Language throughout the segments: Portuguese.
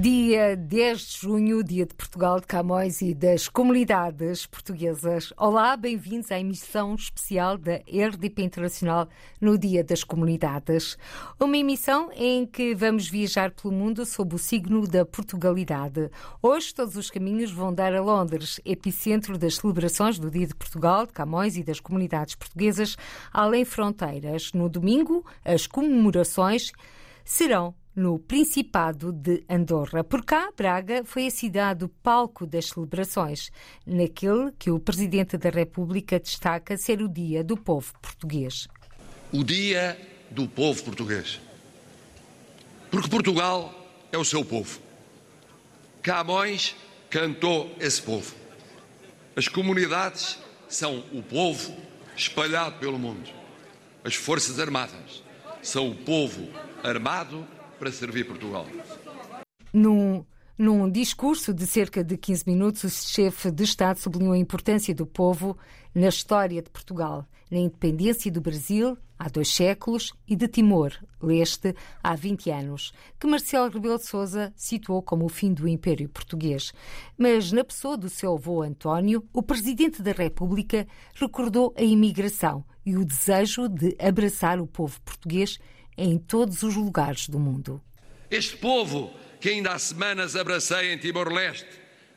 Dia 10 de junho, dia de Portugal, de Camões e das comunidades portuguesas. Olá, bem-vindos à emissão especial da RDP Internacional no Dia das Comunidades. Uma emissão em que vamos viajar pelo mundo sob o signo da Portugalidade. Hoje, todos os caminhos vão dar a Londres, epicentro das celebrações do Dia de Portugal, de Camões e das comunidades portuguesas, além fronteiras. No domingo, as comemorações serão no Principado de Andorra. Por cá, Braga foi a cidade palco das celebrações, naquele que o Presidente da República destaca ser o Dia do Povo Português. O Dia do Povo Português. Porque Portugal é o seu povo. Camões cantou esse povo. As comunidades são o povo espalhado pelo mundo. As Forças Armadas são o povo armado para servir Portugal. Num, num discurso de cerca de 15 minutos, o chefe de Estado sublinhou a importância do povo na história de Portugal, na independência do Brasil há dois séculos e de Timor-Leste há 20 anos, que Marcelo Rebelo de Sousa situou como o fim do Império Português. Mas na pessoa do seu avô António, o Presidente da República recordou a imigração e o desejo de abraçar o povo português em todos os lugares do mundo. Este povo que ainda há semanas abracei em Timor-Leste,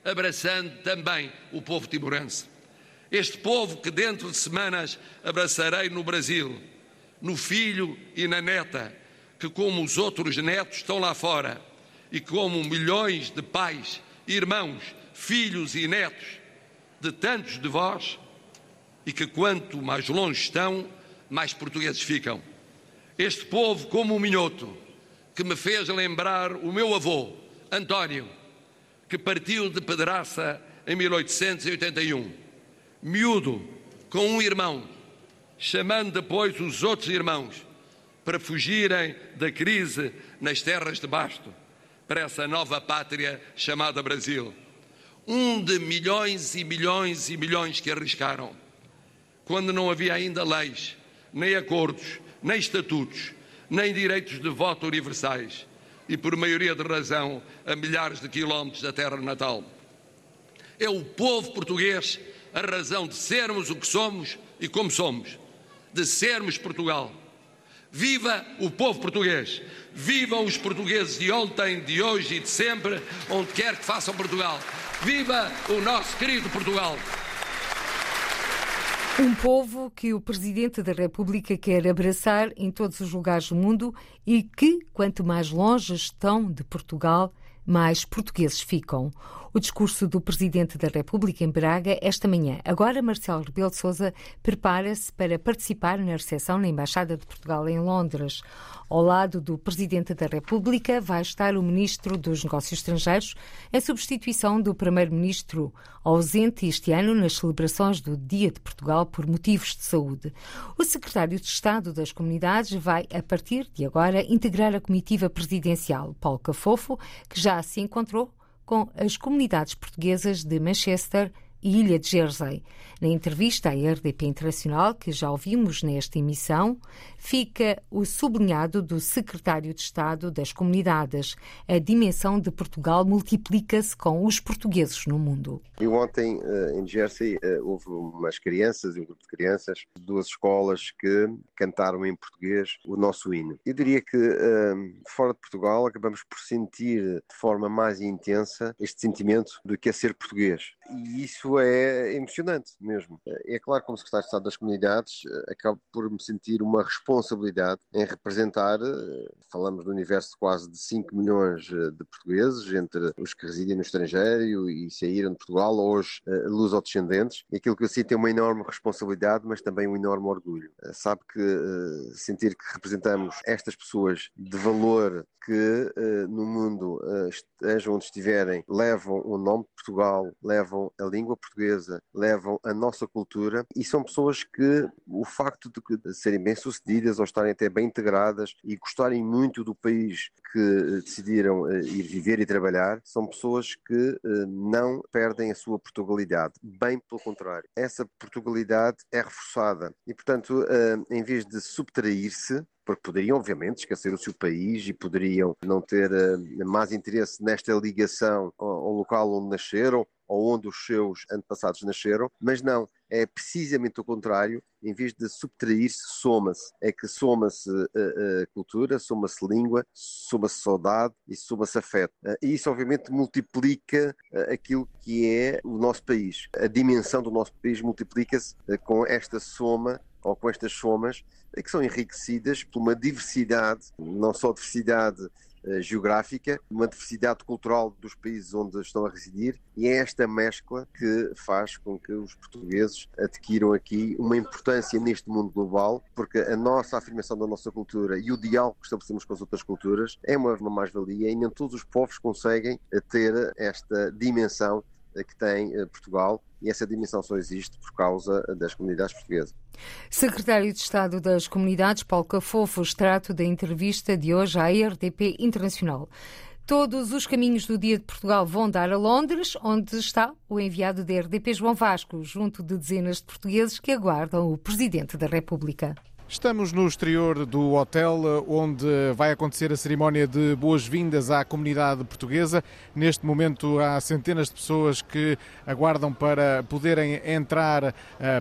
abraçando também o povo timorense. Este povo que dentro de semanas abraçarei no Brasil, no filho e na neta, que como os outros netos estão lá fora, e como milhões de pais, irmãos, filhos e netos de tantos de vós, e que quanto mais longe estão, mais portugueses ficam. Este povo, como um minhoto, que me fez lembrar o meu avô, António, que partiu de Pedraça em 1881, miúdo, com um irmão, chamando depois os outros irmãos para fugirem da crise nas terras de Basto, para essa nova pátria chamada Brasil. Um de milhões e milhões e milhões que arriscaram, quando não havia ainda leis, nem acordos, nem estatutos, nem direitos de voto universais e por maioria de razão a milhares de quilómetros da terra natal. É o povo português a razão de sermos o que somos e como somos, de sermos Portugal. Viva o povo português! Vivam os portugueses de ontem, de hoje e de sempre, onde quer que façam Portugal! Viva o nosso querido Portugal! Um povo que o Presidente da República quer abraçar em todos os lugares do mundo e que, quanto mais longe estão de Portugal, mais portugueses ficam. O discurso do Presidente da República em Braga esta manhã. Agora, Marcelo Rebelo de Sousa prepara-se para participar na recepção na Embaixada de Portugal em Londres. Ao lado do Presidente da República vai estar o Ministro dos Negócios Estrangeiros, em substituição do Primeiro-Ministro, ausente este ano nas celebrações do Dia de Portugal por motivos de saúde. O Secretário de Estado das Comunidades vai, a partir de agora, integrar a comitiva presidencial, Paulo Cafofo, que já se encontrou com as comunidades portuguesas de Manchester e Ilha de Jersey. Na entrevista à RDP Internacional, que já ouvimos nesta emissão, fica o sublinhado do secretário de Estado das Comunidades. A dimensão de Portugal multiplica-se com os portugueses no mundo. E ontem, eh, em Jersey, eh, houve umas crianças, um grupo de crianças, de duas escolas que cantaram em português o nosso hino. Eu diria que eh, fora de Portugal acabamos por sentir de forma mais intensa este sentimento do que é ser português. E isso é emocionante mesmo. É claro, como secretário de Estado das Comunidades, acabo por me sentir uma responsabilidade em representar, falamos do universo quase de 5 milhões de portugueses, entre os que residem no estrangeiro e saíram de Portugal, ou os luso-descendentes. E aquilo que eu sinto é uma enorme responsabilidade, mas também um enorme orgulho. Sabe que sentir que representamos estas pessoas de valor que no mundo estejam onde estiverem, levam o nome de Portugal, levam a língua portuguesa, levam a nossa cultura e são pessoas que o facto de serem bem-sucedidas ou estarem até bem integradas e gostarem muito do país que decidiram eh, ir viver e trabalhar, são pessoas que eh, não perdem a sua Portugalidade. Bem pelo contrário. Essa Portugalidade é reforçada e, portanto, eh, em vez de subtrair-se, porque poderiam, obviamente, esquecer o seu país e poderiam não ter uh, mais interesse nesta ligação ao, ao local onde nasceram ou onde os seus antepassados nasceram, mas não, é precisamente o contrário, em vez de subtrair-se, soma-se. É que soma-se uh, uh, cultura, soma-se língua, soma-se saudade e soma-se afeto. Uh, e isso, obviamente, multiplica aquilo que é o nosso país. A dimensão do nosso país multiplica-se com esta soma ou com estas somas que são enriquecidas por uma diversidade, não só diversidade geográfica, uma diversidade cultural dos países onde estão a residir, e é esta mescla que faz com que os portugueses adquiram aqui uma importância neste mundo global, porque a nossa afirmação da nossa cultura e o diálogo que estabelecemos com as outras culturas é uma, uma mais-valia e nem todos os povos conseguem ter esta dimensão que tem eh, Portugal e essa dimensão só existe por causa das comunidades portuguesas. Secretário de Estado das Comunidades, Paulo Cafofo, extrato da entrevista de hoje à RDP Internacional. Todos os caminhos do Dia de Portugal vão dar a Londres, onde está o enviado da RDP João Vasco, junto de dezenas de portugueses que aguardam o Presidente da República. Estamos no exterior do hotel onde vai acontecer a cerimónia de boas-vindas à comunidade portuguesa. Neste momento há centenas de pessoas que aguardam para poderem entrar uh,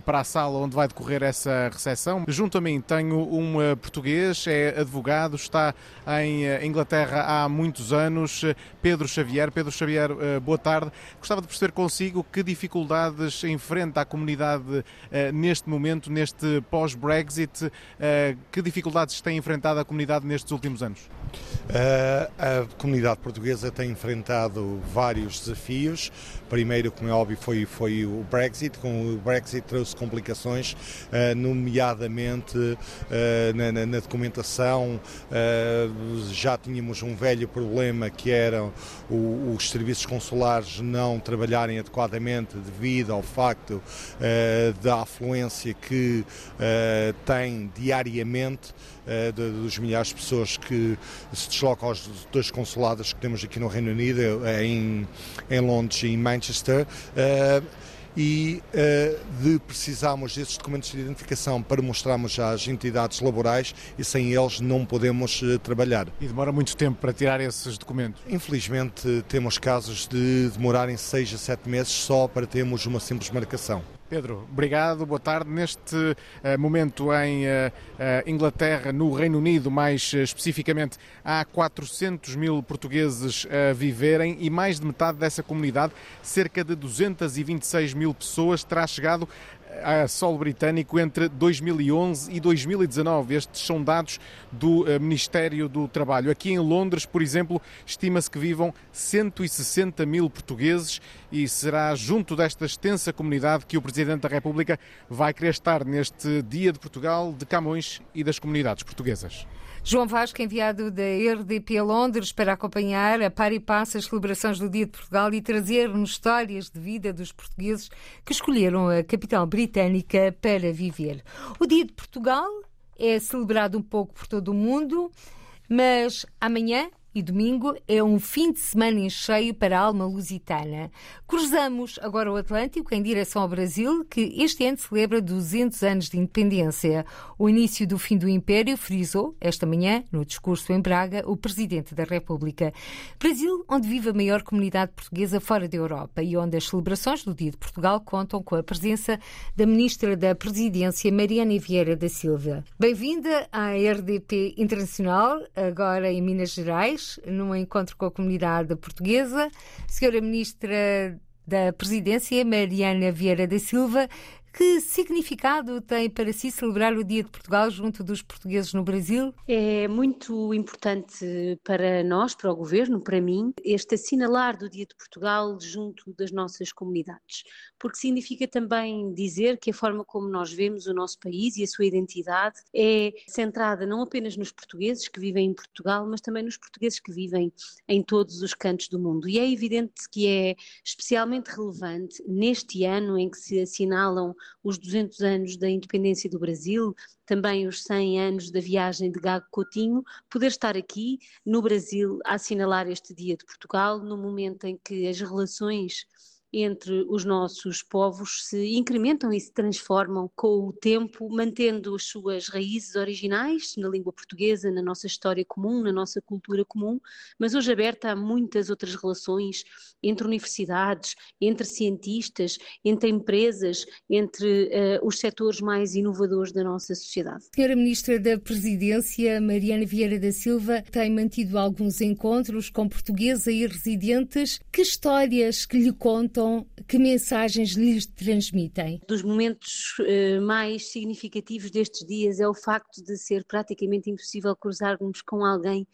para a sala onde vai decorrer essa recepção. Junto a mim tenho um uh, português, é advogado, está em uh, Inglaterra há muitos anos, Pedro Xavier. Pedro Xavier, boa tarde. Gostava de perceber consigo que dificuldades enfrenta a comunidade neste momento, neste pós-Brexit eh, que dificuldades tem enfrentado a comunidade nestes últimos anos? Uh, a comunidade portuguesa tem enfrentado vários desafios. Primeiro, como é óbvio, foi, foi o Brexit. Com o Brexit trouxe complicações, uh, nomeadamente na, na, na, documentação. já tínhamos um velho problema que eram os serviços consulares não trabalharem adequadamente devido ao facto da afluência que tem diariamente uh, dos milhares de pessoas que se deslocam aos dois consulados que temos aqui no Reino Unido, eh, em, em Londres e em Manchester. Uh, e uh, de precisarmos desses documentos de identificação para mostrarmos às entidades laborais e sem eles não podemos uh, trabalhar. E demora muito tempo para tirar esses documentos? Infelizmente temos casos de demorarem seis a sete meses só para termos uma simples marcação. Pedro, obrigado, boa tarde. Neste uh, momento em uh, Inglaterra, no Reino Unido, mais especificamente, há 400 mil portugueses a viverem e mais de metade dessa comunidade, cerca de 226 mil pessoas, terá chegado a solo britânico entre 2011 e 2019. Estes são dados do eh, Ministério do Trabalho. Aqui em Londres, por exemplo, estima-se que vivam 160 mil portugueses e será junto desta extensa comunidade que o Presidente da República vai querer estar neste Dia de Portugal, de Camões e das comunidades portuguesas. João Vasco, enviado da RDP a Londres para acompanhar a par e passo as celebrações do Dia de Portugal e trazer-nos histórias de vida dos portugueses que escolheram a capital britânica para viver. O Dia de Portugal é celebrado um pouco por todo o mundo, mas amanhã e domingo é um fim de semana em cheio para a alma lusitana. Cruzamos agora o Atlântico em direção ao Brasil, que este ano celebra 200 anos de independência. O início do fim do Império frisou, esta manhã, no discurso em Braga, o Presidente da República. Brasil, onde vive a maior comunidade portuguesa fora da Europa e onde as celebrações do Dia de Portugal contam com a presença da Ministra da Presidência, Mariana Vieira da Silva. Bem-vinda à RDP Internacional, agora em Minas Gerais num encontro com a comunidade portuguesa. Senhora Ministra da Presidência, Mariana Vieira da Silva, Que significado tem para si celebrar o Dia de Portugal junto dos portugueses no Brasil? É muito importante para nós, para o governo, para mim, este assinalar do Dia de Portugal junto das nossas comunidades, porque significa também dizer que a forma como nós vemos o nosso país e a sua identidade é centrada não apenas nos portugueses que vivem em Portugal, mas também nos portugueses que vivem em todos os cantos do mundo. E é evidente que é especialmente relevante neste ano em que se assinalam os 200 anos da independência do Brasil, também os 100 anos da viagem de Gago Coutinho, poder estar aqui no Brasil a assinalar este Dia de Portugal, no momento em que as relações entre os nossos povos se incrementam e se transformam com o tempo, mantendo as suas raízes originais na língua portuguesa, na nossa história comum, na nossa cultura comum, mas hoje aberta a muitas outras relações entre universidades, entre cientistas, entre empresas, entre uh, os setores mais inovadores da nossa sociedade. Senhora Ministra da Presidência, Mariana Vieira da Silva, tem mantido alguns encontros com portugueses e residentes. Que histórias que lhe contam que mensagens lhes transmitem? Dos momentos uh, mais significativos destes dias é o facto de ser praticamente impossível cruzarmos com alguém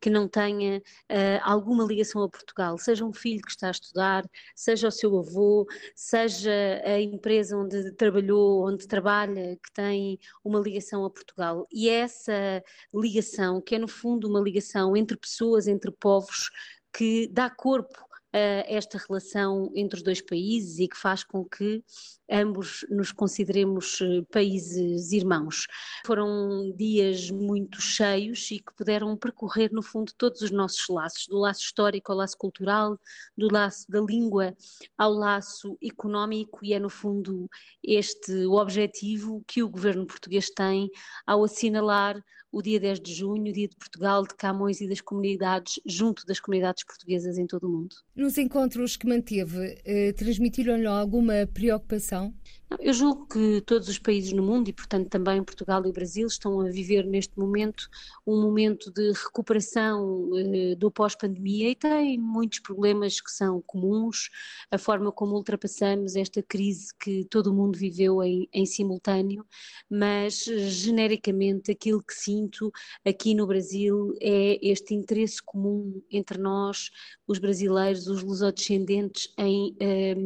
que não tenha uh, alguma ligação a Portugal, seja um filho que está a estudar, seja o seu avô, seja a empresa onde trabalhou, onde trabalha, que tem uma ligação a Portugal. E é essa ligação, que é no fundo uma ligação entre pessoas, entre povos, que dá corpo esta relação entre os dois países e que faz com que ambos nos consideremos eh, países irmãos. Foram dias muito cheios e que puderam percorrer, no fundo, todos os nossos laços, do laço histórico ao laço cultural, do laço da língua ao laço económico, e é, no fundo, este o objetivo que o governo português tem ao assinalar o dia 10 de junho, o dia de Portugal, de Camões e das comunidades, junto das comunidades portuguesas em todo o mundo. Nos encontros que manteve, eh, transmitiram-lhe alguma preocupação? então eu julgo que todos os países no mundo, e portanto também Portugal e Brasil, estão a viver neste momento um momento de recuperação eh, do pós-pandemia e têm muitos problemas que são comuns, a forma como ultrapassamos esta crise que todo o mundo viveu em, em simultâneo, mas genericamente aquilo que sinto aqui no Brasil é este interesse comum entre nós, os brasileiros, os lusodescendentes, em eh,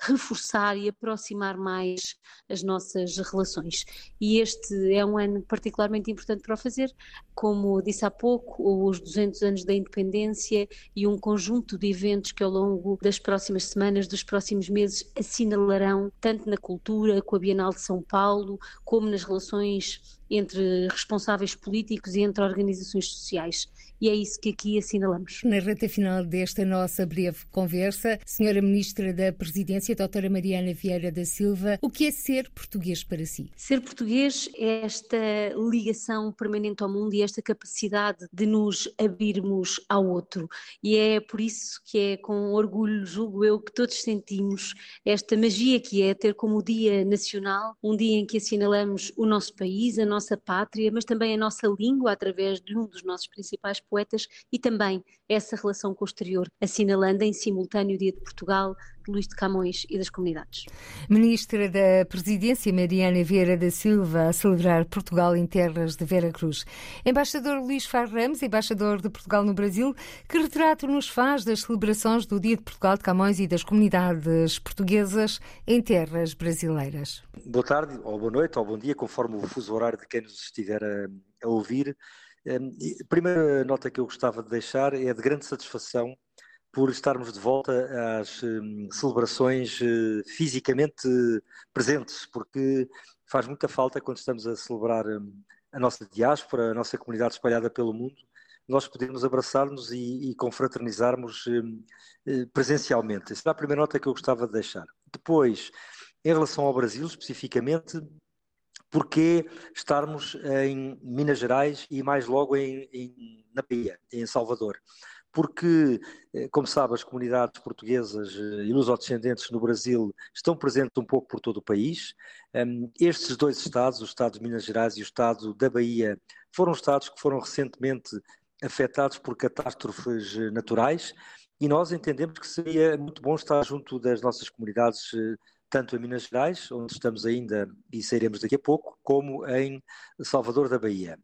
reforçar e aproximar mais mais as nossas relações. E este é um ano particularmente importante para o fazer, como disse há pouco, os 200 anos da independência e um conjunto de eventos que ao longo das próximas semanas, dos próximos meses, assinalarão tanto na cultura, com a Bienal de São Paulo, como nas relações entre responsáveis políticos e entre organizações sociais. E é isso que aqui assinalamos. Na reta final desta nossa breve conversa, Senhora Ministra da Presidência, Doutora Mariana Vieira da Silva, o que é ser português para si? Ser português é esta ligação permanente ao mundo e esta capacidade de nos abrirmos ao outro. E é por isso que é com orgulho, julgo eu, que todos sentimos esta magia que é ter como Dia Nacional, um dia em que assinalamos o nosso país, a nossa pátria, mas também a nossa língua através de um dos nossos principais poetas e também essa relação com o exterior, assinalando em simultâneo o Dia de Portugal, Luís de Camões e das comunidades. Ministra da Presidência, Mariana Vieira da Silva, a celebrar Portugal em terras de Vera Cruz. Embaixador Luís Far Ramos, embaixador de Portugal no Brasil, que retrato nos faz das celebrações do Dia de Portugal de Camões e das comunidades portuguesas em terras brasileiras? Boa tarde, ou boa noite, ou bom dia, conforme o fuso horário de quem nos estiver a, a ouvir. A primeira nota que eu gostava de deixar é de grande satisfação por estarmos de volta às um, celebrações uh, fisicamente presentes, porque faz muita falta quando estamos a celebrar um, a nossa diáspora, a nossa comunidade espalhada pelo mundo, nós podemos abraçar-nos e, e confraternizarmos um, uh, presencialmente. Essa é a primeira nota que eu gostava de deixar. Depois, em relação ao Brasil especificamente, porque estarmos em Minas Gerais e mais logo em, em, na Bahia, em Salvador porque, eh, como sabe, as comunidades portuguesas eh, e lusodescendentes no Brasil estão presentes um pouco por todo o país. Estes dois estados, o estado de Minas Gerais e o estado da Bahia, foram estados que foram recentemente afetados por catástrofes eh, naturais e nós entendemos que seria muito bom estar junto das nossas comunidades tanto em Minas Gerais, onde estamos ainda e sairemos daqui a pouco, como em Salvador da Bahia.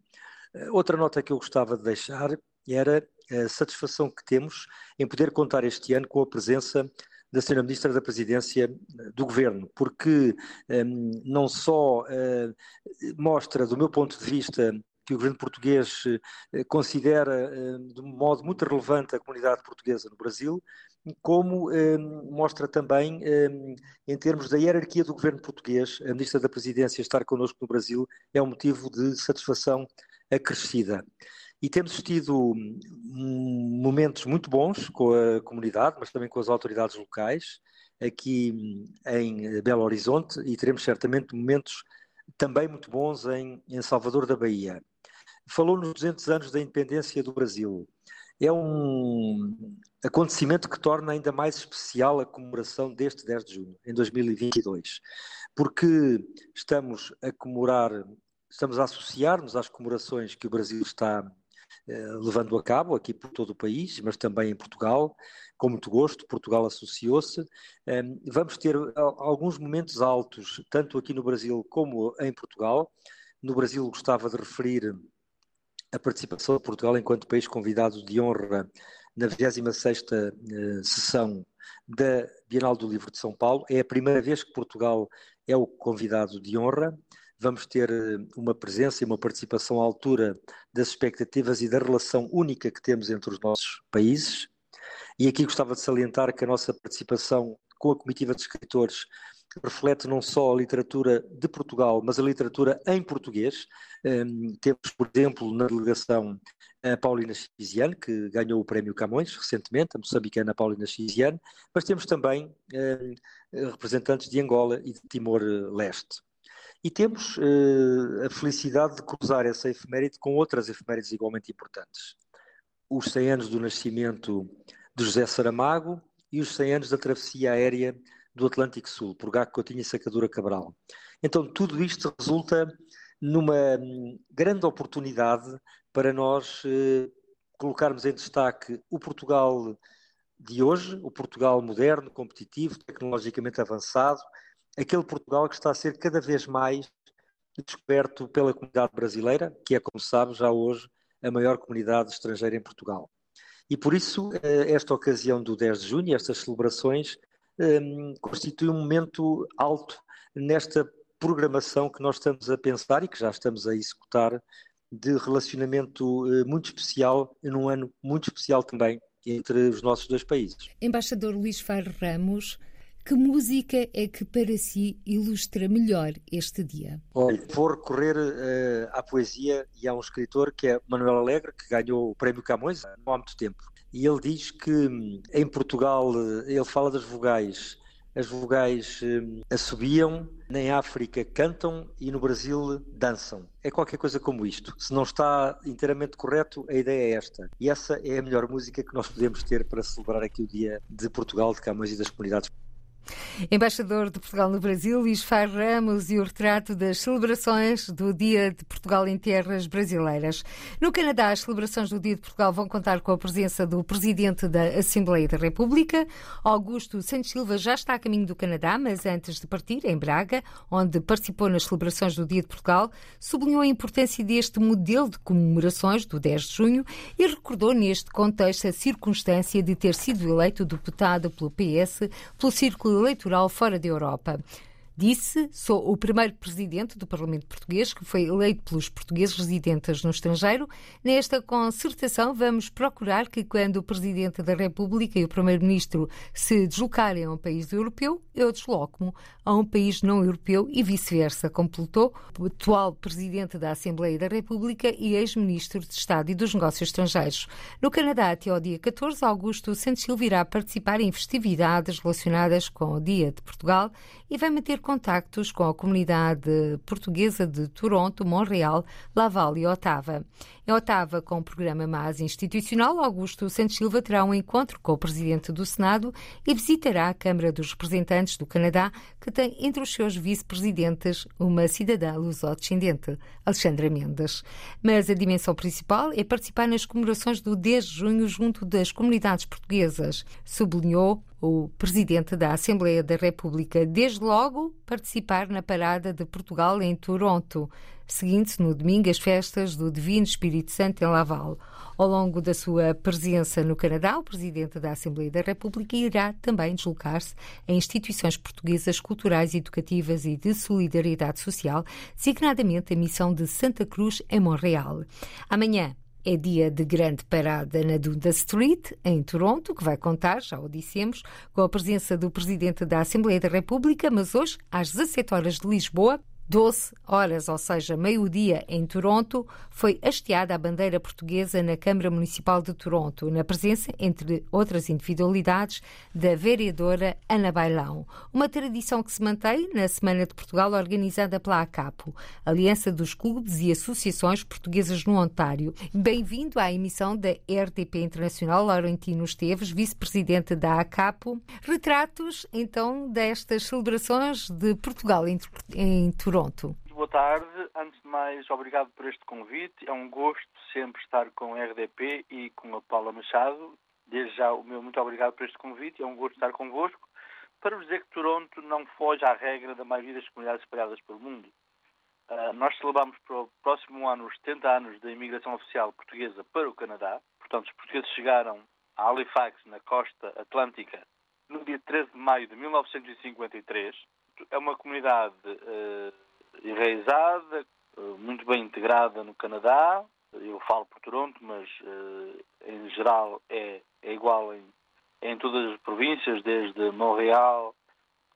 Outra nota que eu gostava de deixar era a satisfação que temos em poder contar este ano com a presença da Sra. Ministra da Presidência do Governo, porque um, não só uh, mostra, do meu ponto de vista, que o governo português uh, considera uh, de um modo muito relevante a comunidade portuguesa no Brasil, como um, mostra também, em termos da hierarquia do governo português, a Ministra da Presidência estar connosco no Brasil é um motivo de satisfação acrescida. E temos tido hum, momentos muito bons com a comunidade, mas também com as autoridades locais, aqui em Belo Horizonte, e teremos certamente momentos também muito bons em, em Salvador da Bahia. Falou nos 200 anos da independência do Brasil. É um acontecimento que torna ainda mais especial a comemoração deste 10 de junho, em 2022, porque estamos a comemorar, estamos a associar-nos às comemorações que o Brasil está levando a cabo aqui por todo o país, mas também em Portugal, com muito gosto. Portugal associou-se. Ehm, vamos ter alguns momentos altos, tanto aqui no Brasil como em Portugal. No Brasil, gostava de referir a participação de Portugal enquanto país convidado de honra na 26ª eh, sessão da Bienal do Livro de São Paulo. É a primeira vez que Portugal é o convidado de honra vamos ter eh, uma presença e uma participação à altura das expectativas e da relação única que temos entre os nossos países. E aqui gostava de salientar que a nossa participação com a comitiva de escritores reflete não só a literatura de Portugal, mas a literatura em português. Um, temos, por exemplo, na delegação a Paulina Chiziane, que ganhou o prémio Camões recentemente, a moçambicana Paulina Chiziane, mas temos também um, representantes de Angola e de Timor-Leste. E temos uh, a felicidade de cruzar essa efeméride com outras efemérides igualmente importantes. Os 100 anos do nascimento de José Saramago e os 100 anos da travessia aérea do Atlântico Sul, por Gago Coutinho e Sacadura Cabral. Então, tudo isto resulta numa hum, grande oportunidade para nós uh, colocarmos em destaque o Portugal de hoje, o Portugal moderno, competitivo, tecnologicamente avançado, aquele Portugal que está a ser cada vez mais descoberto pela comunidade brasileira, que é, como sabe, já hoje a maior comunidade estrangeira em Portugal. E por isso, eh, esta ocasião do 10 de junho, estas celebrações, ehm, constitui um momento alto nesta programação que nós estamos a pensar e que já estamos a executar de relacionamento eh, muito especial, num ano muito especial também entre os nossos dois países. Embaixador Luís Faro Ramos, que música é que para si ilustra melhor este dia? Olha, vou recorrer uh, à poesia e a um escritor que é Manuel Alegre, que ganhou o Prémio Camões há muito tempo. E ele diz que hum, em Portugal, eh, ele fala das vogais, as vogais um, assobiam, em África cantam e no Brasil dançam. É qualquer coisa como isto. Se não está inteiramente correto, a ideia é esta. E essa é a melhor música que nós podemos ter para celebrar aqui o dia de Portugal, de Camões e das comunidades Embaixador de Portugal no Brasil, Luís Far Ramos, e o retrato das celebrações do Dia de Portugal em terras brasileiras. No Canadá, as celebrações do Dia de Portugal vão contar com a presença do Presidente da Assembleia da República. Augusto Santos Silva já está a caminho do Canadá, mas antes de partir, em Braga, onde participou nas celebrações do Dia de Portugal, sublinhou a importância deste modelo de comemorações do 10 de junho e recordou neste contexto a circunstância de ter sido eleito deputado pelo PS pelo Círculo eleitoral fora da Europa. Disse: Sou o primeiro presidente do Parlamento Português que foi eleito pelos portugueses residentes no estrangeiro. Nesta concertação, vamos procurar que, quando o Presidente da República e o Primeiro-Ministro se deslocarem a um país europeu, eu desloco-me a um país não europeu e vice-versa, completou o atual Presidente da Assembleia da República e ex-Ministro de Estado e dos Negócios Estrangeiros. No Canadá, até ao dia 14, Augusto Santos Silva irá participar em festividades relacionadas com o Dia de Portugal e vai manter contactos com a comunidade portuguesa de Toronto, Montreal, Laval e Otava. Em Otava, com o programa mais institucional, Augusto Santos Silva terá um encontro com o presidente do Senado e visitará a Câmara dos Representantes do Canadá, que tem entre os seus vice-presidentes uma cidadã luso-descendente, Alexandra Mendes. Mas a dimensão principal é participar nas comemorações do 10 de junho junto das comunidades portuguesas, sublinhou o presidente da Assembleia da República, desde logo participar na parada de Portugal em Toronto, seguindo-se no domingo as festas do Divino Espírito Santo em Laval. Ao longo da sua presença no Canadá, o Presidente da Assembleia da República irá também deslocar-se a instituições portuguesas culturais, educativas e de solidariedade social, designadamente a missão de Santa Cruz em Montreal. Amanhã, é dia de grande parada na Dunda Street, em Toronto, que vai contar, já o dissemos, com a presença do Presidente da Assembleia da República, mas hoje, às 17 horas de Lisboa, 12 horas, ou seja, meio-dia, em Toronto, foi hasteada a bandeira portuguesa na Câmara Municipal de Toronto, na presença, entre outras individualidades, da vereadora Ana Bailão. Uma tradição que se mantém na Semana de Portugal, organizada pela ACAPO, Aliança dos Clubes e Associações Portuguesas no Ontário. Bem-vindo à emissão da RTP Internacional, Laurentino Esteves, vice-presidente da ACAPO. Retratos, então, destas celebrações de Portugal em, em Toronto. Boa tarde. Antes de mais, obrigado por este convite. É um gosto sempre estar com a RDP e com a Paula Machado. Desde já, o meu muito obrigado por este convite. É um gosto estar convosco para vos dizer que Toronto não foge à regra da maioria das comunidades espalhadas pelo mundo. Uh, nós celebramos para o próximo ano os 70 anos da imigração oficial portuguesa para o Canadá. Portanto, os portugueses chegaram a Halifax, na costa atlântica, no dia 13 de maio de 1953. É uma comunidade uh, enraizada, eh, muito bem integrada no Canadá. Eu falo por Toronto, mas uh, em geral é, é igual em, em todas as províncias, desde Montreal,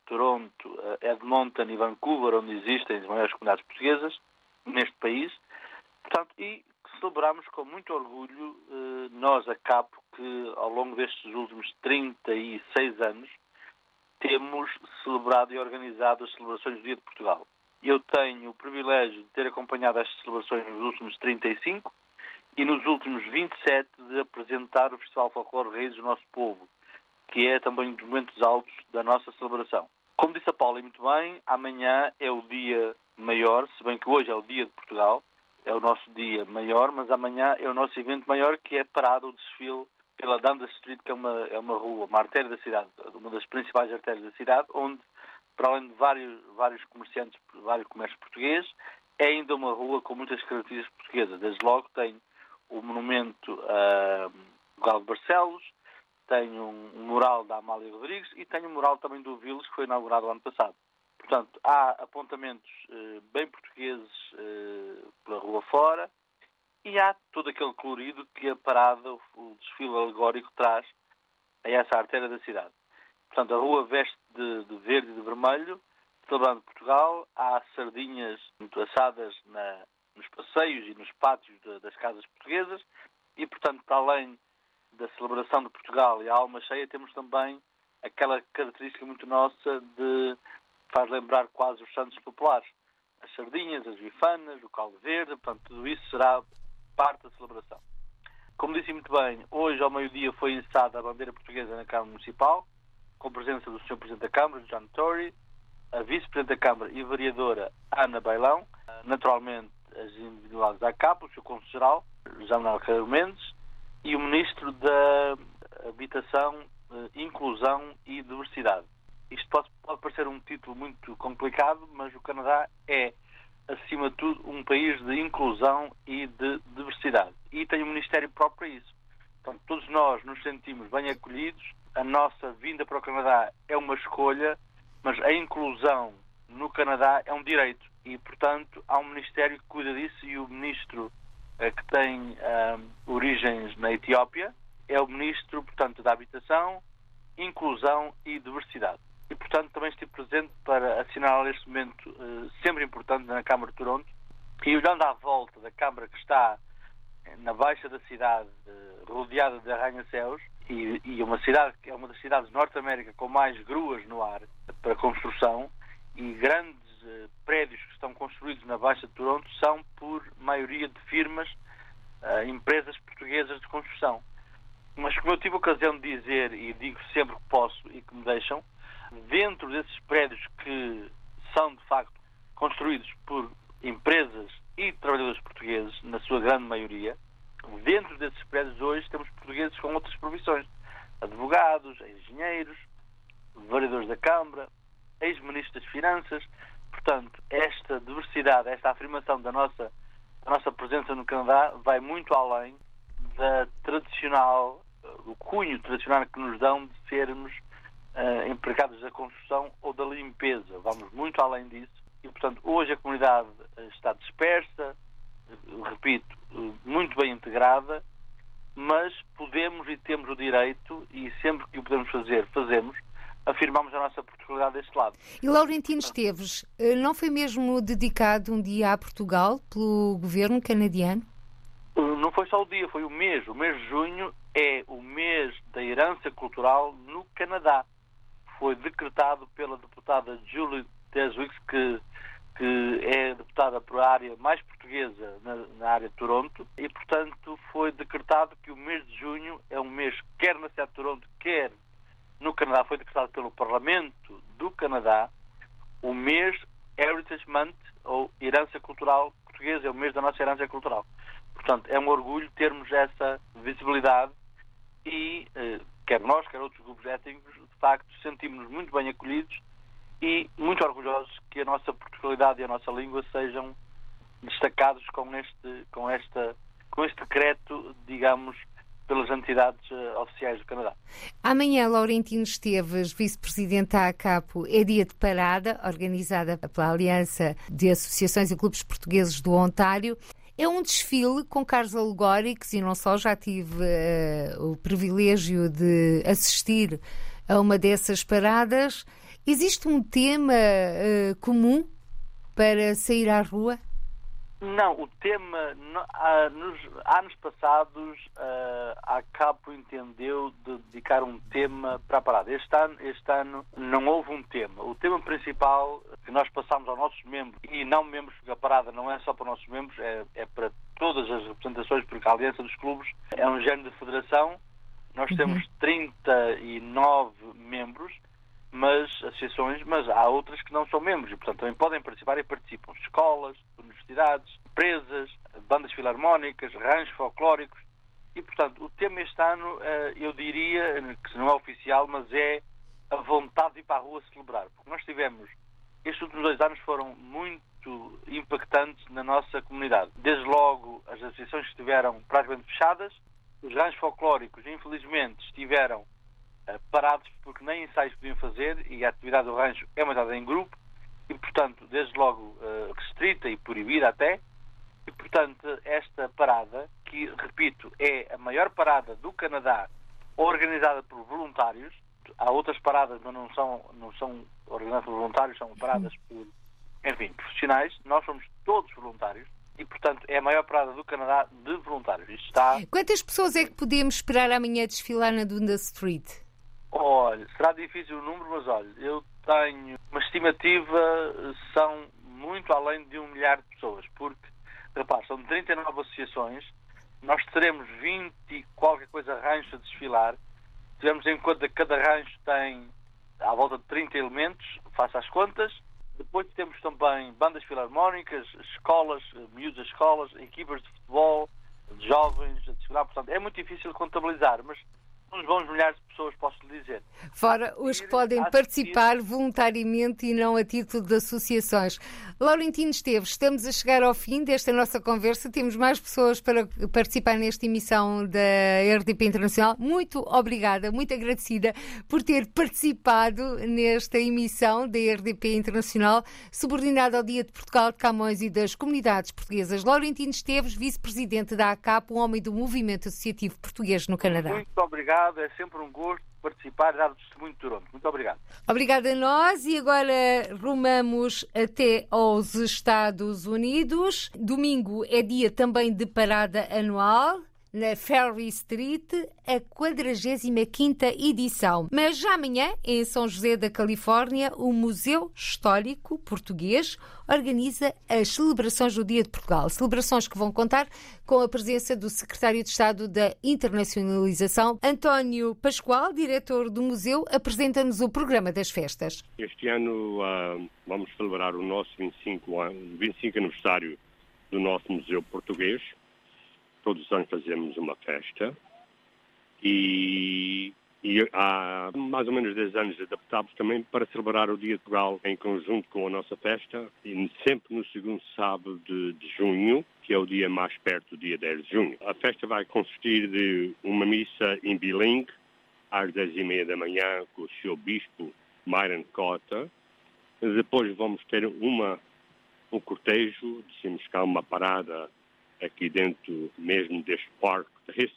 Toronto, uh, Edmonton e Vancouver, onde existem as maiores comunidades portuguesas neste país. Portanto, e celebramos com muito orgulho, nós, a CAPO, que ao longo destes últimos 36 anos temos celebrado e organizado as celebrações do Dia de Portugal. Eu tenho o privilégio de ter acompanhado estas celebrações nos últimos 35 e nos últimos 27 de apresentar o Festival Folclore Reis do nosso povo, que é também um dos momentos altos da nossa celebração. Como disse a Paula muito bem, amanhã é o dia maior, se bem que hoje é o dia de Portugal, é o nosso dia maior, mas amanhã é o nosso evento maior, que é parado o desfile pela Dundas Street, que é uma, é uma rua, uma artéria da cidade, uma das principais artérias da cidade, onde para além de vários, vários comerciantes, vários comércios portugueses, é ainda uma rua com muitas características portuguesas. Desde logo tem o monumento uh, Galo de Barcelos, tem um, um, mural da Amália Rodrigues e tem um mural também do Vilos, que foi inaugurado ano passado. Portanto, há apontamentos uh, bem portugueses uh, pela rua fora e há todo aquele colorido que a parada, o, o desfile alegórico traz a essa artéria da cidade. Portanto, a rua veste de, de verde e de vermelho, celebrando Portugal. Há sardinhas muito assadas na, nos passeios e nos pátios de, das casas portuguesas. E, portanto, para além da celebração de Portugal e a alma cheia, temos também aquela característica muito nossa de faz lembrar quase os santos populares. As sardinhas, as bifanas, o caldo verde, portanto, tudo isso será parte da celebração. Como disse muito bem, hoje ao meio-dia foi ençada a bandeira portuguesa na Câmara Municipal com a presença do Sr. Presidente da Câmara, John Tory, a Vice-Presidente da Câmara e vereadora Ana Bailão, naturalmente as individuais da CAP, o Sr. Conselheiro-Geral, Manuel Carreiro Mendes, e o Ministro da Habitação, eh, Inclusão e Diversidade. Isto pode, pode parecer um título muito complicado, mas o Canadá é, acima de tudo, um país de inclusão e de diversidade. E tem um Ministério próprio para isso. Portanto, todos nós nos sentimos bem acolhidos a nossa vinda para o Canadá é uma escolha, mas a inclusão no Canadá é um direito. E, portanto, há um Ministério que cuida disso e o Ministro eh, que tem eh, origens na Etiópia é o Ministro, portanto, da Habitação, Inclusão e Diversidade. E, portanto, também estive presente para assinalar este momento eh, sempre importante na Câmara de Toronto. E olhando à volta da Câmara que está na baixa da cidade, rodeada de arranha-céus, e, e uma cidade que é uma das cidades de Norte América com mais gruas no ar para construção e grandes uh, prédios que estão construídos na Baixa de Toronto são por maioria de firmas, uh, empresas portuguesas de construção. Mas como eu tive a ocasião de dizer e digo sempre que posso e que me deixam, dentro desses prédios que são de facto construídos por empresas e trabalhadores portugueses, na sua grande maioria, dentro desses prédios hoje temos portugueses com outras profissões, advogados, engenheiros, vereadores da Câmara, ex-ministros das Finanças. Portanto, esta diversidade, esta afirmação da nossa, da nossa presença no Canadá vai muito além da tradicional, do cunho tradicional que nos dão de sermos uh, empregados da construção ou da limpeza. Vamos muito além disso e, portanto, hoje a comunidade está dispersa, repito, muito bem integrada, mas podemos e temos o direito, e sempre que o podemos fazer, fazemos, afirmamos a nossa Portugalidade deste lado. E Laurentino Esteves, eh, não foi mesmo dedicado um dia a Portugal pelo governo canadiano? Não foi só o dia, foi o mês. O mês de junho é o mês da herança cultural no Canadá. Foi decretado pela deputada Julie Deswicks, que que é deputada por área mais portuguesa na, na, área de Toronto e, portanto, foi decretado que o mês de junho é um mês, quer na cidade de Toronto, quer no Canadá, foi decretado pelo Parlamento do Canadá, o mês Heritage Month, ou Herança Cultural Portuguesa, é o mês da nossa herança cultural. Portanto, é um orgulho termos essa visibilidade e, eh, quer nós, quer outros grupos étnicos, de facto, sentimos-nos muito bem acolhidos e muito orgulhosos que a nossa Portugalidade e a nossa língua sejam destacados com este, com esta, com este decreto, digamos, pelas entidades uh, oficiais do Canadá. Amanhã, Laurentino Esteves, vice-presidente da ACAPO, é dia de parada, organizada pela Aliança de Associações e Clubes Portugueses do Ontário. É um desfile com carros alegóricos e não só, já tive uh, o privilégio de assistir a uma dessas paradas. Existe um tema uh, comum para sair à rua? Não, o tema, há, nos anos passados, uh, a CAPO entendeu de dedicar um tema para a parada. Este ano, este ano não houve um tema. O tema principal que nós passamos aos nossos membros, e não membros, porque a parada não é só para os nossos membros, é, é para todas as representações, porque a Aliança dos Clubes é um género de federação. Nós uhum. temos 39 membros mas associações, mas há outras que não são membros e, portanto, também podem participar e participam. Escolas, universidades, empresas, bandas filarmónicas, ranchos folclóricos. E, portanto, o tema este ano, eh, eu diria, que não é oficial, mas é a vontade de ir para a rua celebrar. Porque nós tivemos, estes últimos dois anos foram muito impactantes na nossa comunidade. Desde logo, as associações estiveram praticamente fechadas, os ranchos folclóricos, infelizmente, estiveram eh, parados porque nem ensaios podiam fazer e a atividade do rancho é uma atividade em grupo e, portanto, desde logo eh, restrita e proibida até. E, portanto, esta parada, que, repito, é a maior parada do Canadá organizada por voluntários, há outras paradas, mas não são, não são organizadas por voluntários, são paradas por, enfim, profissionais. Nós somos todos voluntários e, portanto, é a maior parada do Canadá de voluntários. Isto está... Quantas pessoas é que podemos esperar amanhã desfilar na Dunda Street? Olha, será difícil o número, mas olha, eu tenho uma estimativa, são muito além de um milhar de pessoas, porque, repare, são 39 associações, nós teremos 20 e qualquer coisa ranchos a desfilar, tivemos em conta que cada rancho tem à volta de 30 elementos, faça as contas, depois temos também bandas filarmónicas, escolas, miúdas escolas, equipas de futebol, de jovens a desfilar, portanto é muito difícil contabilizar, mas uns bons milhares de pessoas, posso lhe dizer. Fora os que podem participar voluntariamente e não a título de associações. Laurentino Esteves, estamos a chegar ao fim desta nossa conversa. Temos mais pessoas para participar nesta emissão da RDP Internacional. Muito obrigada, muito agradecida por ter participado nesta emissão da RDP Internacional, subordinada ao Dia de Portugal de Camões e das Comunidades Portuguesas. Laurentino Esteves, vice-presidente da ACAP, um homem do movimento associativo português no Canadá. Muito obrigado obrigado. É sempre um gosto participar e dar o testemunho de Toronto. Muito obrigado. Obrigada a nós e agora rumamos até aos Estados Unidos. Domingo é dia também de parada anual na Ferry Street, a 45ª edição. Mas já amanhã, em São José da Califórnia, o Museu Histórico Português organiza as celebrações do Dia de Portugal. Celebrações que vão contar com a presença do Secretário de Estado da Internacionalização, António Pascoal, diretor do museu, apresenta-nos o programa das festas. Este ano uh, vamos celebrar o nosso 25, 25 aniversário do nosso Museu Português todos os anos fazemos uma festa e E há mais ou menos 10 anos adaptámos também para celebrar o Dia de Portugal em conjunto com a nossa festa, e sempre no segundo sábado de, de junho, que é o dia mais perto do dia 10 de junho. A festa vai consistir de uma missa em bilingue, às 10 e meia da manhã, com o seu bispo Myron Cota. Depois vamos ter uma, um cortejo, dizemos cá uma parada aqui dentro mesmo deste parque de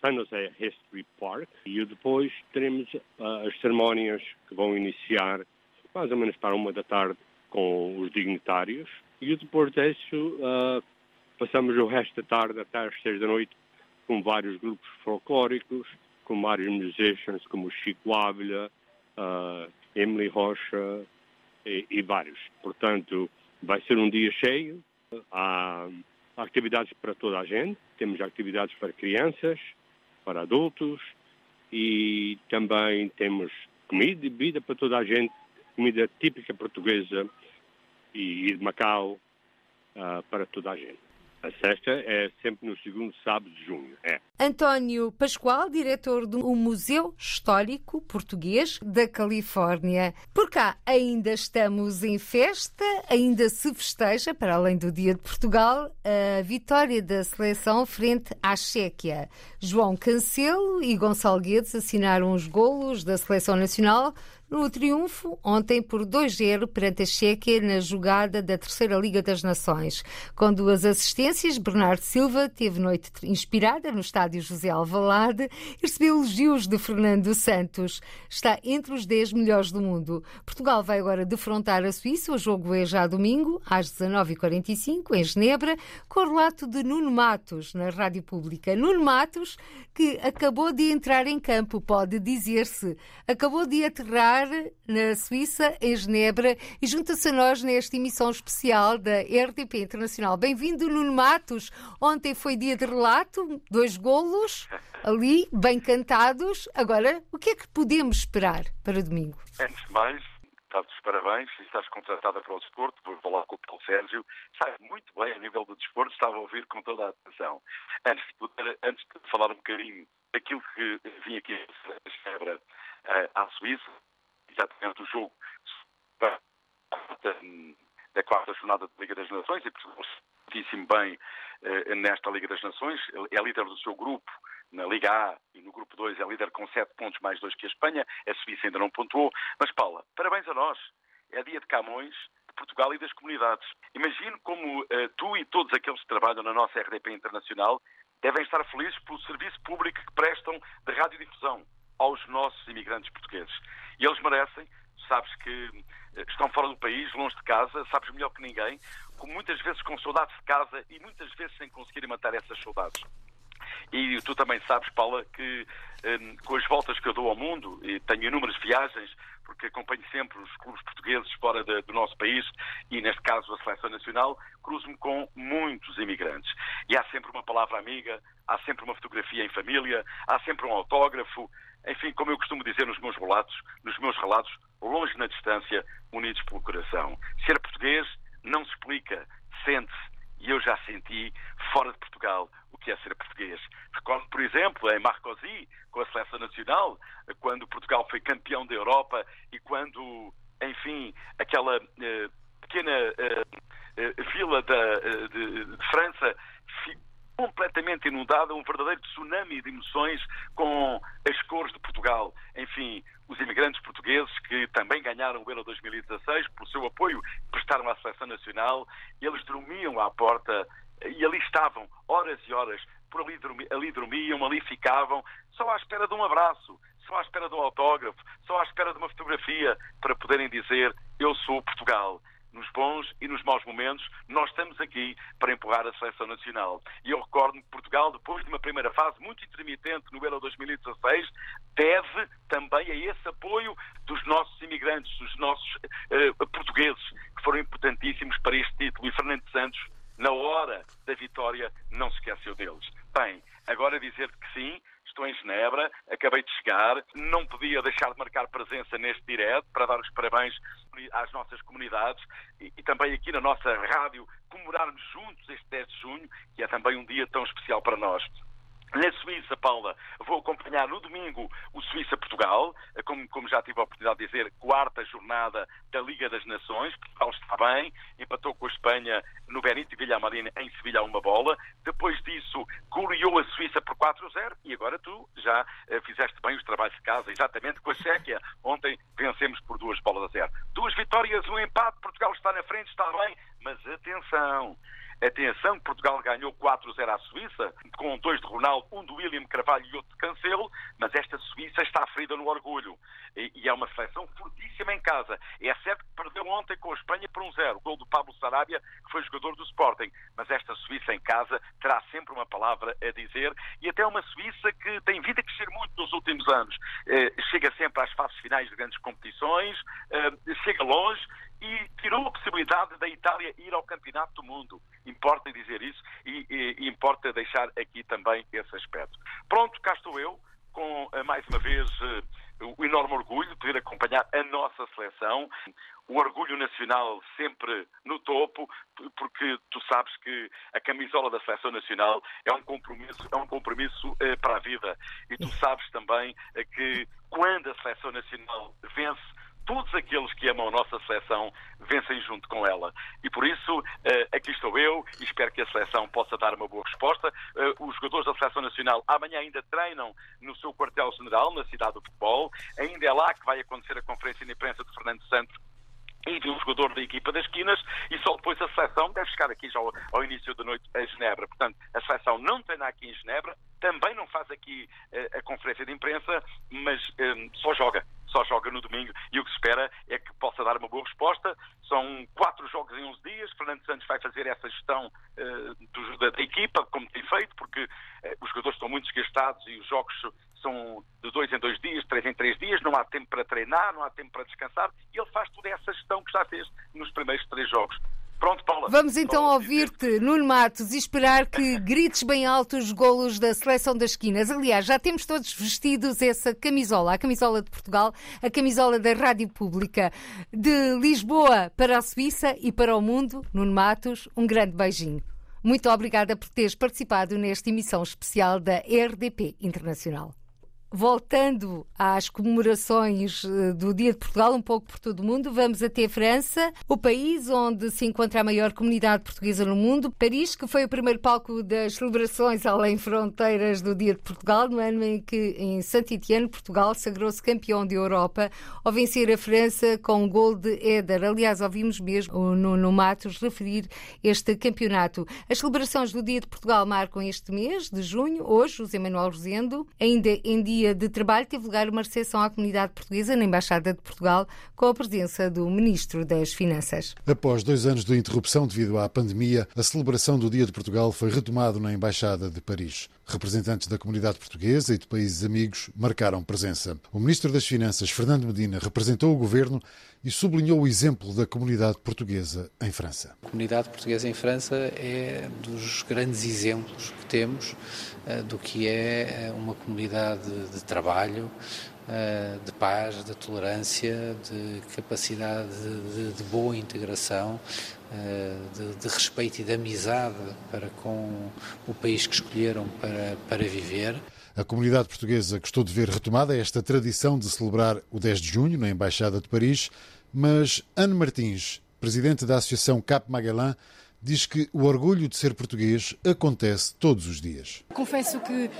San José History Park. E depois teremos uh, as cerimónias que vão iniciar mais ou menos para uma da tarde com os dignitários. E depois disso uh, passamos o resto da tarde até às seis da noite com vários grupos folclóricos, com vários musicians como Chico Ávila, uh, Emily Rocha e, e, vários. Portanto, vai ser um dia cheio, há atividades para toda a gente, temos atividades para crianças, para adultos e também temos comida e bebida para toda a gente, comida típica portuguesa e de Macau uh, para toda a gente. A sexta é sempre no segundo sábado de junho. É. António Pascoal, diretor do Museu Histórico Português da Califórnia. Por cá ainda estamos em festa, ainda se festeja, para além do Dia de Portugal, a vitória da seleção frente à Chequia. João Cancelo e Gonçalo Guedes assinaram os golos da seleção nacional no triunfo ontem por 2-0 perante a Chequia na jogada da Terceira Liga das Nações. Com duas assistências, Bernardo Silva teve noite inspirada no estádio José Alvalade e recebeu elogios de Fernando Santos. Está entre os 10 melhores do mundo. Portugal vai agora defrontar a Suíça. O jogo é já domingo, às 19h45, em Genebra, com o relato de Nuno Matos, na Rádio Pública. Nuno Matos, que acabou de entrar em campo, pode dizer-se, acabou de aterrar na Suíça, em Genebra, e junta-se a nós nesta emissão especial da RTP Internacional. Bem-vindo, Nuno Matos. Ontem foi dia de relato, dois golos ali, bem cantados. Agora, o que é que podemos esperar para domingo? Antes de mais, está dos parabéns, estás contratada para o desporto, vou falar com o Paulo Sérgio, sabe muito bem a nível do desporto, estava a ouvir com toda a atenção. Antes de, poder, antes de falar um bocadinho daquilo que vim aqui a Genebra à Suíça, exatamente o jogo da da quarta jornada da Liga das Nações e percebeu muitíssimo bem eh, nesta Liga das Nações. É líder do seu grupo na Liga A e no grupo 2 é líder com 7 pontos mais 2 que a Espanha. A Suíça ainda não pontuou. Mas, Paula, parabéns a nós. É dia de Camões, de Portugal e das comunidades. Imagino como uh, tu e todos aqueles que trabalham na nossa RDP Internacional devem estar felizes pelo serviço público que prestam de radiodifusão aos nossos imigrantes portugueses. E eles merecem, sabes que eh, estão fora do país, longe de casa, sabes melhor que ninguém, com muitas vezes com saudades de casa e muitas vezes sem conseguirem matar essas saudades. E tu também sabes, Paula, que um, com as voltas que eu dou ao mundo, e tenho inúmeras viagens, porque acompanho sempre os clubes portugueses fora de, do nosso país, e neste caso a Seleção Nacional, cruzo-me com muitos imigrantes. E há sempre uma palavra amiga, há sempre uma fotografia em família, há sempre um autógrafo, enfim, como eu costumo dizer nos meus relatos, nos meus relatos, longe na distância, unidos pelo coração. Ser português não se explica, sente-se. E eu já senti, fora de Portugal, o que é ser português. Recordo, por exemplo, em Marcosi, com a seleção nacional, quando Portugal foi campeão da Europa e quando, enfim, aquela eh, pequena eh, eh, vila da, de, de França completamente inundada, um verdadeiro tsunami de emoções com as cores de Portugal. Enfim, os imigrantes portugueses que também ganharam o Euro 2016 pelo seu apoio prestaram à seleção nacional, eles dormiam à porta e ali estavam horas e horas, por ali, ali dormiam, ali ficavam, só à espera de um abraço, só à espera de um autógrafo, só à espera de uma fotografia para poderem dizer eu sou Portugal nos bons e nos maus momentos, nós estamos aqui para empurrar a seleção nacional. E eu recordo que Portugal, depois de uma primeira fase muito intermitente no Euro 2016, deve também a esse apoio dos nossos imigrantes, dos nossos uh, portugueses, que foram importantíssimos para este título. E Fernando Santos, na hora da vitória, não se esqueceu deles. Bem, agora dizer que sim, estou em Genebra, acabei de chegar, não podia deixar de marcar presença neste direto para dar os parabéns às nossas comunidades e, e, também aqui na nossa rádio comemorarmos juntos este 10 de junho, que é também um dia tão especial para nós. Na Suíça, Paula, vou acompanhar no domingo o Suíça-Portugal, como, como, já tive a oportunidade de dizer, quarta jornada da Liga das Nações. Portugal está bem, empatou com a Espanha no Benito Villamarín em Sevilha a uma bola. Depois disso, goleou a Suíça por 4-0 e agora tu já uh, fizeste bem os trabalhos de casa, exatamente com a Chequia. Ontem vencemos por duas bolas a zero. Duas vitórias, um empate, Portugal está na frente, está bem, mas atenção, Atenção, Portugal ganhou 4-0 à Suíça, com dois de Ronaldo, um do William Carvalho e outro de Cancelo, mas esta Suíça está ferida no orgulho. E, e é uma seleção fortíssima em casa. É certo que perdeu ontem com a Espanha por um 0, o gol do Pablo Sarabia, que foi jogador do Sporting. Mas esta Suíça em casa terá sempre uma palavra a dizer e até uma Suíça que tem vindo a crescer muito nos últimos anos. Eh, chega sempre às fases finais de grandes competições, eh, chega longe possibilidade da Itália ir ao Campeonato do Mundo. Importa dizer isso e, e, e importa deixar aqui também esse aspecto. Pronto, cá estou eu, com eh, mais uma vez eh, o enorme orgulho de poder acompanhar a nossa seleção, o orgulho nacional sempre no topo, porque tu sabes que a camisola da seleção nacional é um compromisso, é um compromisso eh, para a vida. E tu sabes também que quando a seleção nacional vence, todos aqueles que amam a nossa seleção vencem junto com ela. E por isso, eh, aqui estou eu e espero que a seleção possa dar uma boa resposta. Eh, os jogadores da Seleção Nacional amanhã ainda treinam no seu quartel-general, na cidade do futebol. Ainda é lá que vai acontecer a conferência de imprensa de Fernando Santos e de um jogador da equipa das esquinas e só depois a seleção deve chegar aqui já ao, ao, início da noite a Genebra. Portanto, a seleção não treina aqui em Genebra, também não faz aqui uh, a conferência de imprensa, mas um, só joga. Só joga no domingo e o que se espera é que possa dar uma boa resposta. São quatro jogos em 11 dias. Fernando Santos vai fazer essa gestão uh, do, da, da, equipa, como tem feito, porque uh, os jogadores estão muito desgastados e os jogos são de dois em dois dias, três em três dias, não há tempo para treinar, não há tempo para descansar, e ele faz toda essa gestão que já fez nos primeiros três jogos. Pronto, Paula. Vamos então ouvir-te, Nuno Matos, e esperar que grites bem alto os golos da seleção das esquinas. Aliás, já temos todos vestidos essa camisola, a camisola de Portugal, a camisola da Rádio Pública. De Lisboa para a Suíça e para o mundo, Nuno Matos, um grande beijinho. Muito obrigada por teres participado nesta emissão especial da RDP Internacional. Voltando às comemorações eh, do Dia de Portugal, um pouco por todo o mundo, vamos até França, o país onde se encontra a maior comunidade portuguesa no mundo. Paris, que foi o primeiro palco das celebrações além fronteiras do Dia de Portugal, no ano em que, em Saint-Étienne, Portugal sagrou-se campeão de Europa ao vencer a França com um gol de Éder. Aliás, ouvimos mesmo o Nuno Matos referir este campeonato. As celebrações do Dia de Portugal marcam este mês de junho. Hoje, José Manuel Rosendo, ainda em dia dia de trabalho teve lugar uma recepção à comunidade portuguesa na Embaixada de Portugal, com a presença do Ministro das Finanças. Após dois anos de interrupção devido à pandemia, a celebração do Dia de Portugal foi retomada na Embaixada de Paris. Representantes da comunidade portuguesa e de países amigos marcaram presença. O Ministro das Finanças, Fernando Medina, representou o governo e sublinhou o exemplo da comunidade portuguesa em França. A comunidade portuguesa em França é dos grandes exemplos que temos uh, do que é eh, uma comunidade de trabalho, uh, de paz, de tolerância, de capacidade de, de boa integração, de, de, respeito e de amizade para com o país que escolheram para, para viver. A comunidade portuguesa gostou de ver retomada esta tradição de celebrar o 10 de junho na Embaixada de Paris, mas Anne Martins, presidente da Associação Cap Magellan, diz que o orgulho de ser português acontece todos os dias. Confesso que uh,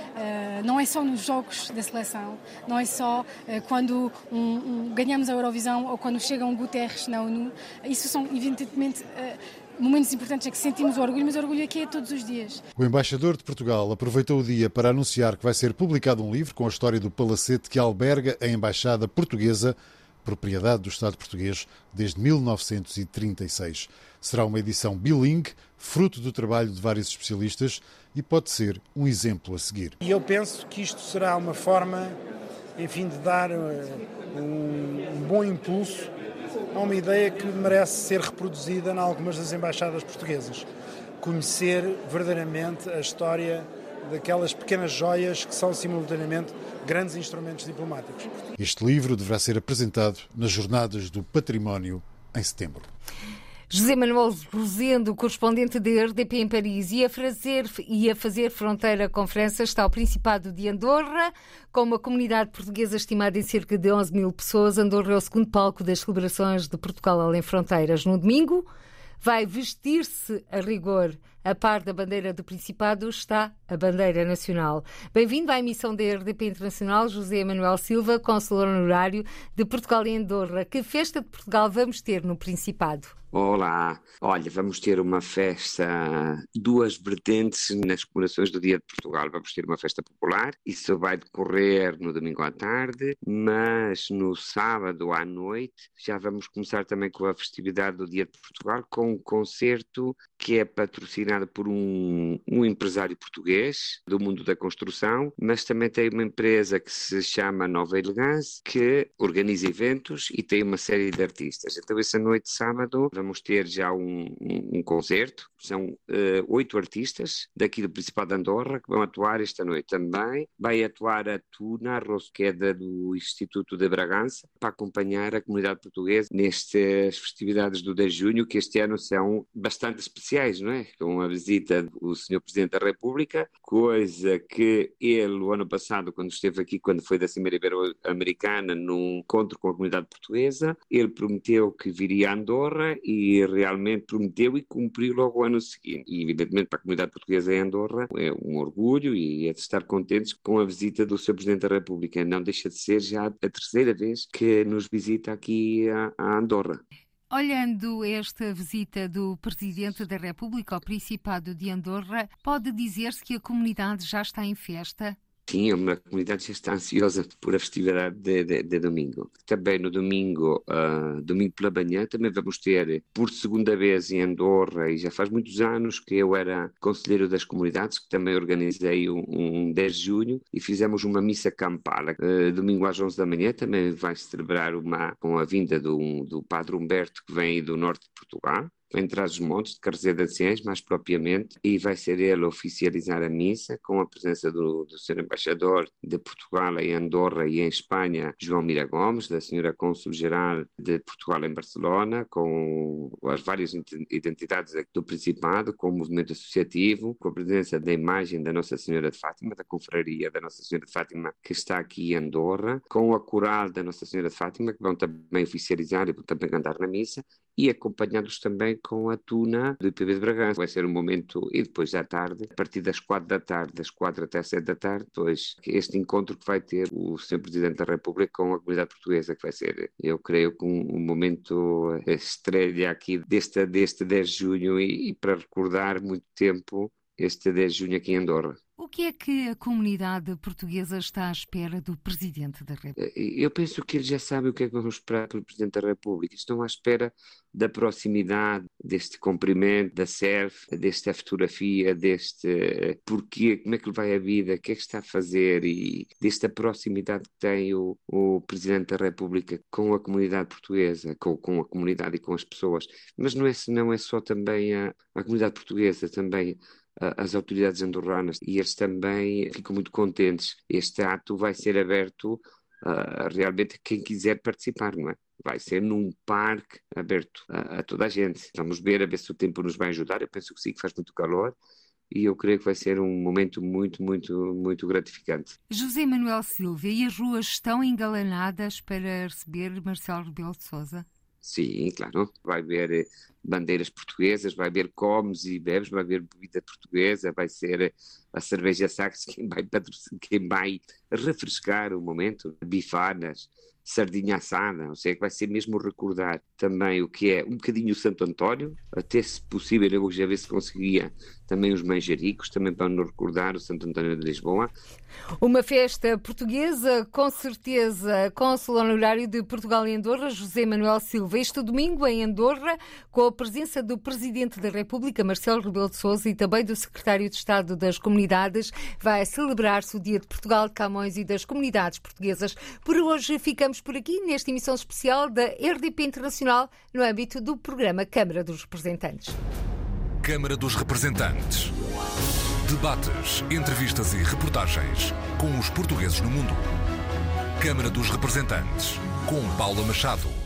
não é só nos jogos da seleção, não é só uh, quando um, um, ganhamos a Eurovisão ou quando chega um Guterres na ONU. Isso são, evidentemente, uh, momentos importantes é que sentimos o orgulho, mas o orgulho aqui é todos os dias. O embaixador de Portugal aproveitou o dia para anunciar que vai ser publicado um livro com a história do palacete que alberga a embaixada portuguesa, propriedade do Estado português desde 1936. Será uma edição bilingue, fruto do trabalho de vários especialistas e pode ser um exemplo a seguir. E eu penso que isto será uma forma, enfim, de dar eh, um, um bom impulso há uma ideia que merece ser reproduzida em algumas das embaixadas portuguesas. Conhecer verdadeiramente a história daquelas pequenas joias que são simultaneamente grandes instrumentos diplomáticos. Este livro deverá ser apresentado nas Jornadas do Património em setembro. José Manuel Rosendo, correspondente da RDP em Paris, e a fazer, e a fazer fronteira com França está o Principado de Andorra, com uma comunidade portuguesa estimada em cerca de 11 mil pessoas. Andorra é o segundo palco das celebrações de Portugal Além Fronteiras. No domingo, vai vestir-se a rigor. A par da bandeira do Principado está a bandeira nacional. Bem-vindo à emissão da RDP Internacional, José Manuel Silva, consulor honorário de Portugal e Andorra. Que festa de Portugal vamos ter no Principado? Olá, olha, vamos ter uma festa, duas vertentes nas comemorações do Dia de Portugal. Vamos ter uma festa popular, isso vai decorrer no domingo à tarde, mas no sábado à noite já vamos começar também com a festividade do Dia de Portugal, com um concerto que é patrocinado por um, um empresário português do mundo da construção, mas também tem uma empresa que se chama Nova Elegância, que organiza eventos e tem uma série de artistas. Então, essa noite, sábado, vamos ter já um, um, um concerto. São uh, oito artistas daqui do Principado de Andorra que vão atuar esta noite também. Vai atuar a Tuna Rosqueda do Instituto de Bragança para acompanhar a comunidade portuguesa nestas festividades do 10 de junho, que este ano são bastante especiais, não é? Com a visita do Sr. Presidente da República, coisa que ele, o ano passado, quando esteve aqui, quando foi da Cimeira Ibero-Americana, num encontro com a comunidade portuguesa, ele prometeu que viria a Andorra e realmente prometeu e cumpriu logo o ano seguinte. E, evidentemente, para a comunidade portuguesa em Andorra é um orgulho e é de estar contentes com a visita do Sr. Presidente da República. Não deixa de ser já a terceira vez que nos visita aqui a Andorra. Olhando esta visita do Presidente da República ao Principado de Andorra, pode dizer-se que a comunidade já está em festa? Sim, a comunidade já está ansiosa por a festividade de, de, de domingo. Também no domingo, uh, domingo pela manhã, também vamos ter, por segunda vez em Andorra, e já faz muitos anos que eu era conselheiro das comunidades, que também organizei um, um 10 de junho, e fizemos uma missa campal. Uh, domingo às 11 da manhã também vai celebrar uma, com a vinda do, do Padre Humberto, que vem do norte de Portugal em Trás-os-Montes, de Carrezeiro de Anciães, mais propriamente, e vai ser ele a oficializar a missa, com a presença do, do Sr. Embaixador de Portugal em Andorra e em Espanha, João Mira Gomes, da Sra. Cônsul-Geral de Portugal em Barcelona, com as várias identidades do Principado, com o movimento associativo, com a presença da imagem da Nossa Senhora de Fátima, da confraria da Nossa Senhora de Fátima, que está aqui em Andorra, com a coral da Nossa Senhora de Fátima, que vão também oficializar e vão também cantar na missa, e acompanhados também com a tuna do IPB de Bragança. Vai ser um momento, e depois à tarde, a partir das quatro da tarde, das quatro até sete da tarde, depois este encontro que vai ter o Sr. Presidente da República com a comunidade portuguesa, que vai ser, eu creio, com um momento estreia aqui deste, deste 10 de junho e, e para recordar muito tempo este 10 de junho aqui em Andorra. O que é que a comunidade portuguesa está à espera do Presidente da República? Eu penso que eles já sabem o que é que vamos esperar do Presidente da República. Estão à espera da proximidade, deste cumprimento, da SERF, desta fotografia, deste porquê, como é que ele vai a vida, o que é que está a fazer e desta proximidade que tem o, o Presidente da República com a comunidade portuguesa, com, com a comunidade e com as pessoas. Mas não é, não é só também a, a comunidade portuguesa, também as autoridades andorranas e eles também ficam muito contentes. Este ato vai ser aberto uh, realmente a quem quiser participar, não é? Vai ser num parque aberto a, a, toda a gente. Vamos ver a ver se o tempo nos vai ajudar. Eu penso que sim, que faz muito calor e eu creio que vai ser um momento muito, muito, muito gratificante. José Manuel Silva, e as ruas estão engalanadas para receber Marcelo Rebelo de Sousa? Sim, claro. Vai haver bandeiras portuguesas, vai haver comes e bebes, vai haver bebida portuguesa, vai ser a cerveja Sagres quem vai, quem vai refrescar o momento, bifanas, sardinha assada, ou seja, que vai ser mesmo recordar também o que é um bocadinho o Santo António, até se possível eu já ver se conseguia também os manjericos, também para nos recordar o Santo António de Lisboa. Uma festa portuguesa, com certeza, Cônsul Honorário de Portugal em Andorra, José Manuel Silva, este domingo em Andorra, com a presença do Presidente da República, Marcelo Rebelo de Sousa, e também do Secretário de Estado das Comunidades, vai celebrar-se o Dia de Portugal, de Camões e das Comunidades Portuguesas. Por hoje ficamos por aqui, nesta emissão especial da RDP Internacional, no âmbito do programa Câmara dos Representantes. Câmara dos Representantes. Debates, entrevistas e reportagens com os portugueses no mundo. Câmara dos Representantes, com Paula Machado.